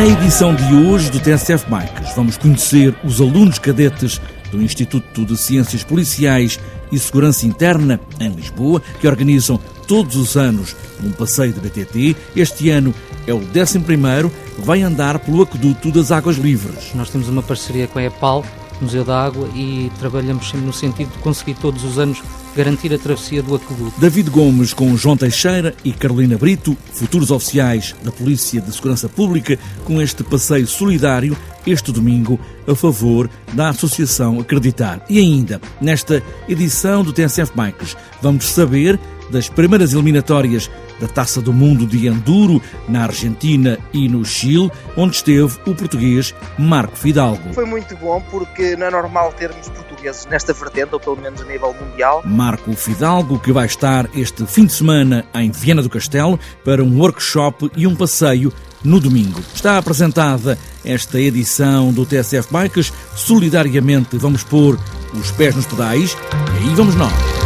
Na edição de hoje do TSF Bikes, vamos conhecer os alunos cadetes do Instituto de Ciências Policiais e Segurança Interna, em Lisboa, que organizam todos os anos um passeio de BTT. Este ano é o 11 vai andar pelo Aqueduto das Águas Livres. Nós temos uma parceria com a EPAL, Museu da Água, e trabalhamos sempre no sentido de conseguir todos os anos garantir a travessia do aqueduto. David Gomes com João Teixeira e Carolina Brito, futuros oficiais da Polícia de Segurança Pública, com este passeio solidário este domingo a favor da Associação Acreditar. E ainda, nesta edição do TSF Bikes, vamos saber das primeiras eliminatórias da Taça do Mundo de Enduro na Argentina e no Chile, onde esteve o português Marco Fidalgo. Foi muito bom porque não é normal termos portugueses nesta vertente, ou pelo menos a nível mundial. Marco Fidalgo, que vai estar este fim de semana em Viena do Castelo para um workshop e um passeio no domingo. Está apresentada esta edição do TSF Bikes. Solidariamente vamos pôr os pés nos pedais e aí vamos nós.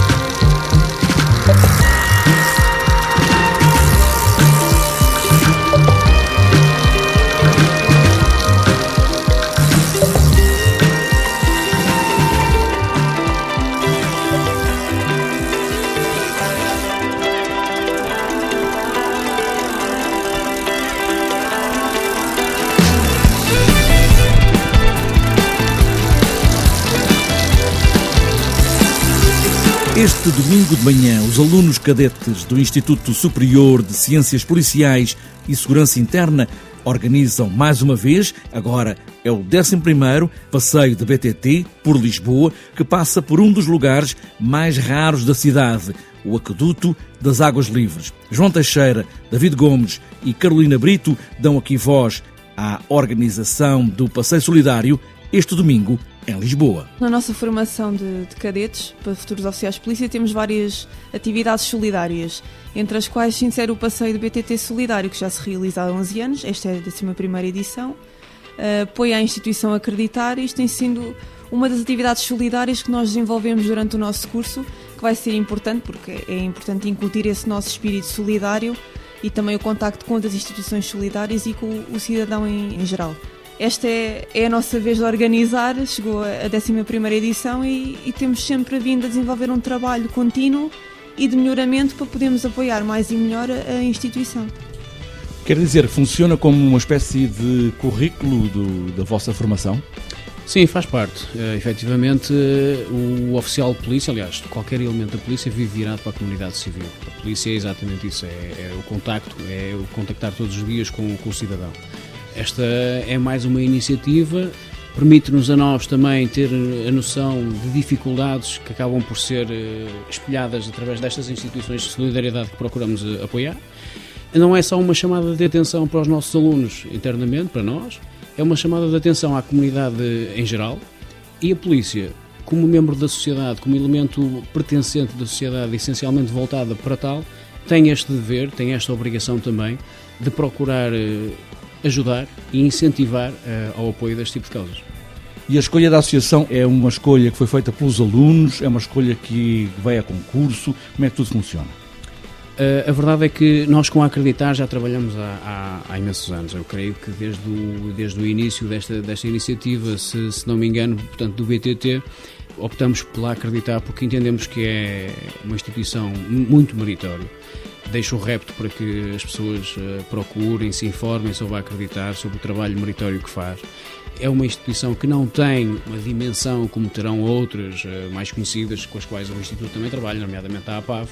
Este domingo de manhã, os alunos cadetes do Instituto Superior de Ciências Policiais e Segurança Interna organizam mais uma vez, agora é o 11 passeio de BTT por Lisboa, que passa por um dos lugares mais raros da cidade, o Aqueduto das Águas Livres. João Teixeira, David Gomes e Carolina Brito dão aqui voz à organização do Passeio Solidário este domingo em Lisboa. Na nossa formação de, de, cadetes para futuros oficiais de polícia temos várias atividades solidárias, entre as quais se insere o passeio do BTT Solidário, que já se realiza há 11 anos, esta é a 11 edição, apoia a instituição Acreditar e isto tem sido uma das atividades solidárias que nós desenvolvemos durante o nosso curso, que vai ser importante, porque é importante incutir esse nosso espírito solidário e também o contacto com outras instituições solidárias e com o cidadão em, em geral. Esta é, é, a nossa vez de organizar, chegou a 11 edição e, e, temos sempre vindo a desenvolver um trabalho contínuo e de melhoramento para podermos apoiar mais e melhor a, a instituição. Quer dizer, funciona como uma espécie de currículo do, da vossa formação? Sim, faz parte. Uh, efetivamente, uh, o oficial de polícia, aliás, qualquer elemento da polícia vive virado para a comunidade civil. A polícia é exatamente isso, é, é o contacto, é o contactar todos os dias com, com o cidadão. Esta é mais uma iniciativa, permite-nos a nós também ter a noção de dificuldades que acabam por ser eh, espelhadas através destas instituições de solidariedade que procuramos eh, apoiar. Não é só uma chamada de atenção para os nossos alunos internamente, para nós, é uma chamada de atenção à comunidade em geral e a polícia, como membro da sociedade, como elemento pertencente da sociedade, essencialmente voltada para tal, tem este dever, tem esta obrigação também de procurar eh, ajudar e incentivar uh, ao apoio deste tipo de causas. E a escolha da associação é uma escolha que foi feita pelos alunos, é uma escolha que vai a concurso, como é que tudo funciona? Uh, a verdade é que nós com a Acreditar já trabalhamos há, há, há, imensos anos. Eu creio que desde o, desde o início desta, desta iniciativa, se, se não me engano, portanto do BTT, optamos pela Acreditar porque entendemos que é uma instituição muito meritória deixo o repto para que as pessoas uh, procurem, se informem sobre acreditar, sobre o trabalho meritório que faz. É uma instituição que não tem uma dimensão como terão outras uh, mais conhecidas, com as quais o Instituto também trabalha, nomeadamente a APAV,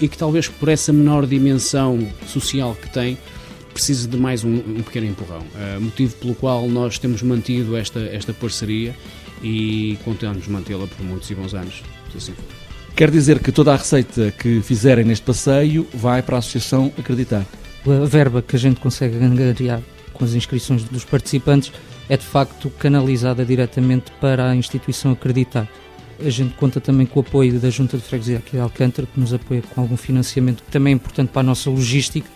e que talvez por essa menor dimensão social que tem, precise de mais um, um pequeno empurrão. Uh, motivo pelo qual nós temos mantido esta, esta parceria e contamos mantê-la por muitos e bons anos, se assim for. Quer dizer que toda a receita que fizerem neste passeio vai para a Associação Acreditar. A verba que a gente consegue angariar com as inscrições dos participantes é de facto canalizada diretamente para a instituição Acreditar. A gente conta também com o apoio da Junta de Freguesia aqui de Alcântara, que nos apoia com algum financiamento que também é importante para a nossa logística,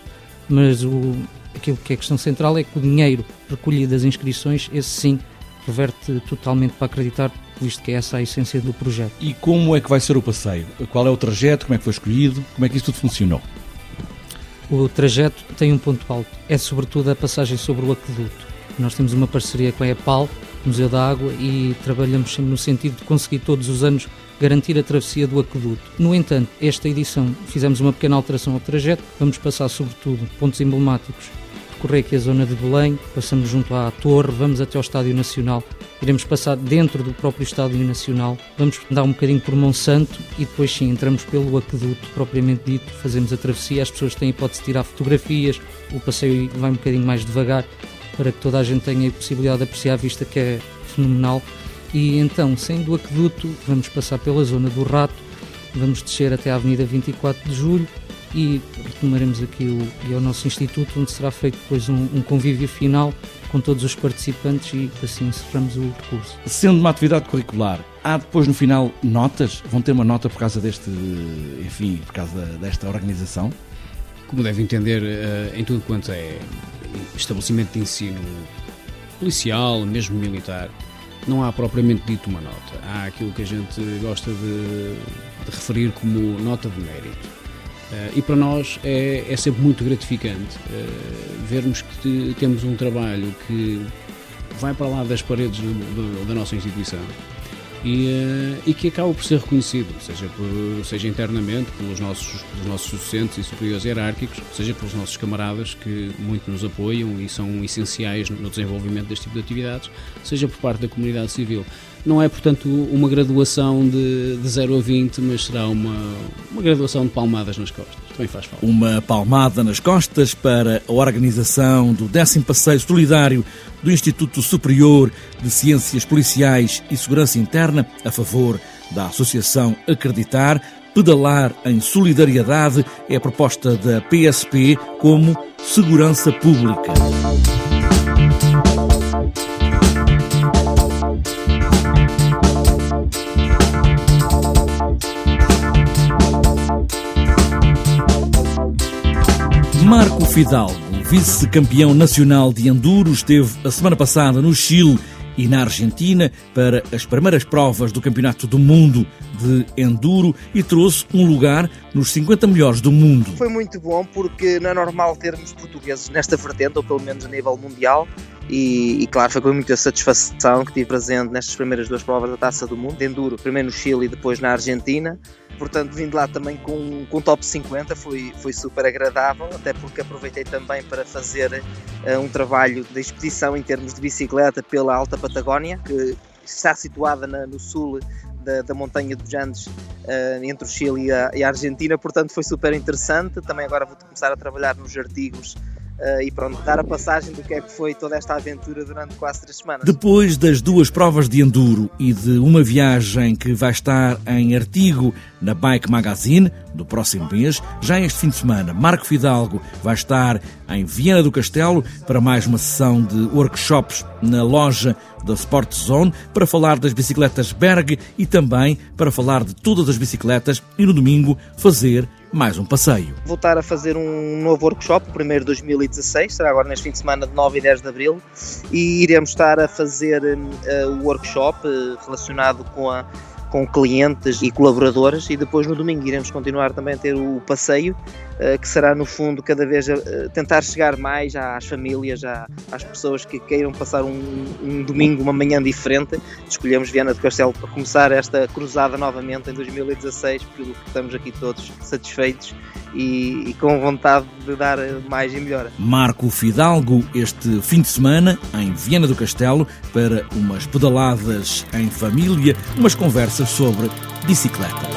mas o, aquilo que é questão central é que o dinheiro recolhido das inscrições, esse sim, reverte totalmente para acreditar, visto que é essa a essência do projeto. E como é que vai ser o passeio? Qual é o trajeto? Como é que foi escolhido? Como é que isso tudo funcionou? O trajeto tem um ponto alto, é sobretudo a passagem sobre o aqueduto. Nós temos uma parceria com a EPAL, Museu da Água, e trabalhamos sempre no sentido de conseguir todos os anos garantir a travessia do aqueduto. No entanto, esta edição fizemos uma pequena alteração ao trajeto, vamos passar sobretudo pontos emblemáticos percorrer aqui a zona de Belém, passamos junto à Torre, vamos até ao Estádio Nacional, iremos passar dentro do próprio Estádio Nacional, vamos dar um bocadinho por Monsanto e depois sim entramos pelo aqueduto propriamente dito, fazemos a travessia, as pessoas têm a hipótese de tirar fotografias, o passeio vai um bocadinho mais devagar para que toda a gente tenha a possibilidade de apreciar a vista que é fenomenal. E então, saindo do aqueduto, vamos passar pela zona do Rato, vamos descer até a Avenida 24 de Julho, e retomaremos aqui o, e ao nosso Instituto, onde será feito depois um, um convívio final com todos os participantes e assim encerramos o percurso. Sendo uma atividade curricular, há depois no final notas? Vão ter uma nota por causa deste, enfim, por causa desta organização? Como deve entender, eh, em tudo quanto é estabelecimento de ensino policial, mesmo militar, não há propriamente dito uma nota. Há aquilo que a gente gosta de, de referir como nota de mérito. Uh, e para nós é, é sempre muito gratificante uh, vermos que temos um trabalho que vai para lá das paredes do, do, da nossa instituição e, uh, e, que acaba por ser reconhecido, seja, por, seja internamente pelos nossos, pelos nossos docentes e superiores hierárquicos, seja pelos nossos camaradas que muito nos apoiam e são essenciais no desenvolvimento deste tipo de atividades, seja por parte da comunidade civil. Não é, portanto, uma graduação de, de 0 a 20, mas será uma, uma graduação de palmadas nas costas. Também faz falta. Uma palmada nas costas para a organização do 10 Passeio Solidário do Instituto Superior de Ciências Policiais e Segurança Interna a favor da Associação Acreditar. Pedalar em solidariedade é a proposta da PSP como segurança pública. Fidalgo, vice-campeão nacional de enduro, esteve a semana passada no Chile e na Argentina para as primeiras provas do Campeonato do Mundo de Enduro e trouxe um lugar nos 50 melhores do mundo. Foi muito bom porque não é normal termos portugueses nesta vertente, ou pelo menos a nível mundial. E, e, claro, foi com muita satisfação que tive presente nestas primeiras duas provas da Taça do Mundo, de Enduro, primeiro no Chile e depois na Argentina portanto vindo lá também com, com top 50 foi, foi super agradável, até porque aproveitei também para fazer uh, um trabalho de expedição em termos de bicicleta pela Alta Patagónia, que está situada na, no sul da, da, montanha dos Andes, uh, entre o Chile e a, e a Argentina, portanto foi super interessante. Também agora vou começar a trabalhar nos artigos Uh, e pronto, dar a passagem do que é que foi toda esta aventura durante quase três semanas. Depois das duas provas de enduro e de uma viagem que vai estar em artigo na Bike Magazine do próximo mês, já este fim de semana, Marco Fidalgo vai estar em Viena do Castelo para mais uma sessão de workshops na loja da Sport Zone para falar das bicicletas Berg e também para falar de todas as bicicletas e no domingo fazer mais um passeio. Voltar a fazer um novo workshop, o primeiro de 2016, será agora neste fim de semana de 9 e 10 de Abril, e iremos estar a fazer uh, o workshop uh, relacionado com a com clientes e colaboradores e depois no domingo iremos continuar também a ter o passeio que será no fundo cada vez eh, tentar chegar mais às famílias, às pessoas que queiram passar um, um domingo, uma manhã diferente. Escolhemos Viana do Castelo para começar esta cruzada novamente em 2016, pelo que estamos aqui todos satisfeitos e, e, com vontade de dar mais e melhor. Marco Fidalgo, este fim de semana em Viana do Castelo, para umas pedaladas em família, umas conversas sobre bicicleta.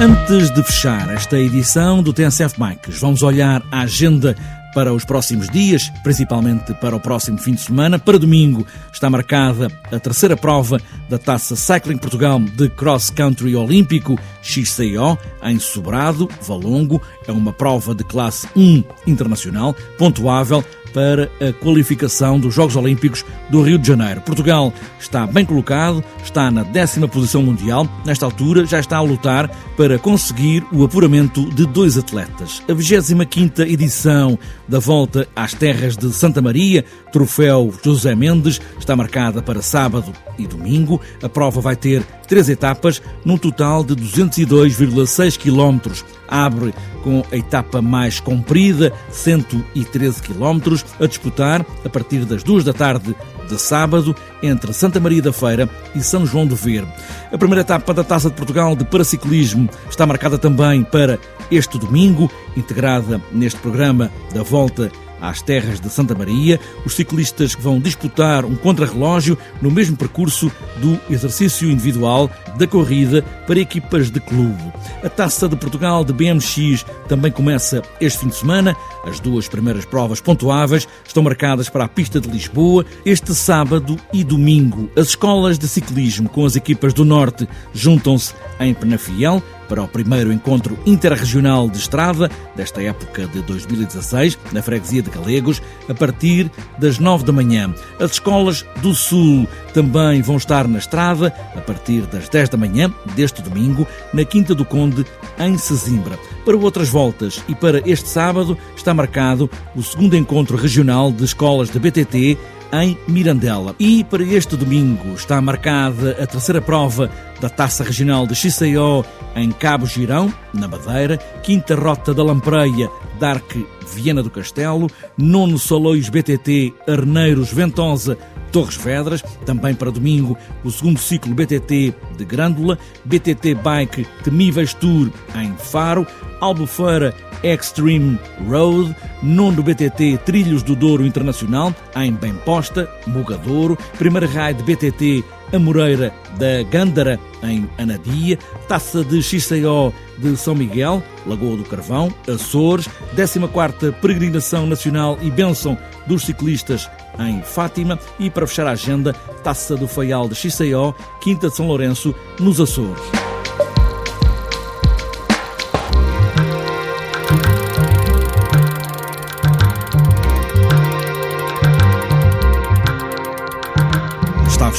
Antes de fechar esta edição do TNCF Bikes, vamos olhar a agenda para os próximos dias, principalmente para o próximo fim de semana. Para domingo está marcada a terceira prova da Taça Cycling Portugal de Cross Country Olímpico XCO em Sobrado, Valongo. É uma prova de classe 1 internacional, pontuável para a qualificação dos Jogos Olímpicos do Rio de Janeiro. Portugal está bem colocado, está na décima posição mundial. Nesta altura já está a lutar para conseguir o apuramento de dois atletas. A 25ª edição da Volta às Terras de Santa Maria, troféu José Mendes, está marcada para sábado e domingo. A prova vai ter três etapas, num total de 202,6 km. Abre com a etapa mais comprida, 113 km, a disputar a partir das duas da tarde de sábado entre Santa Maria da Feira e São João do Verde. A primeira etapa da Taça de Portugal de Paraciclismo está marcada também para este domingo, integrada neste programa da Volta às terras de Santa Maria, os ciclistas vão disputar um contrarrelógio no mesmo percurso do exercício individual da corrida para equipas de clube. A Taça de Portugal de BMX também começa este fim de semana. As duas primeiras provas pontuáveis estão marcadas para a pista de Lisboa este sábado e domingo. As escolas de ciclismo com as equipas do Norte juntam-se em Penafiel para o primeiro encontro interregional de estrada desta época de 2016, na freguesia de Galegos, a partir das 9 da manhã. As escolas do Sul também vão estar na estrada a partir das 10 da manhã deste domingo, na Quinta do Conde, em Sesimbra. Para outras voltas e para este sábado está marcado o segundo encontro regional de escolas da BTT em Mirandela. E para este domingo está marcada a terceira prova da Taça Regional de XCO em Cabo Girão, na Madeira, quinta rota da Lampreia, Darque Viena do Castelo, nono Salois BTT Arneiros Ventosa Torres Vedras, também para domingo o segundo ciclo BTT de Grândola, BTT Bike Temíveis Tour em Faro, Albufeira Extreme Road, nono BTT Trilhos do Douro Internacional em Bemposta, Mugadouro, primeira raid BTT Amoreira da Gândara, em Anadia, Taça de XCO de São Miguel, Lagoa do Carvão, Açores, 14ª Peregrinação Nacional e Bênção dos Ciclistas em Fátima e, para fechar a agenda, Taça do Faial de XCO, Quinta de São Lourenço, nos Açores.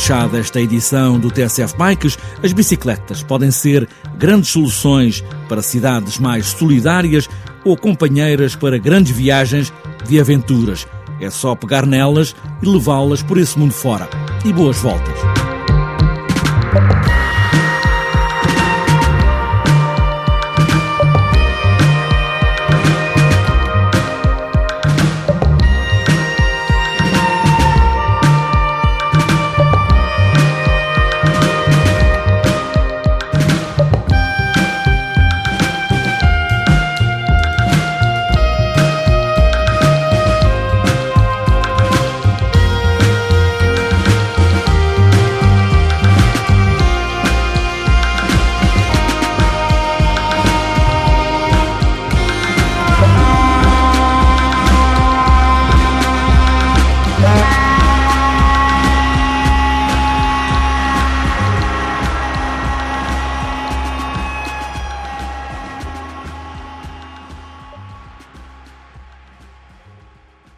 Fechada esta edição do TSF Bikes. As bicicletas podem ser grandes soluções para cidades mais solidárias ou companheiras para grandes viagens de aventuras. É só pegar nelas e levá-las por esse mundo fora. E boas voltas!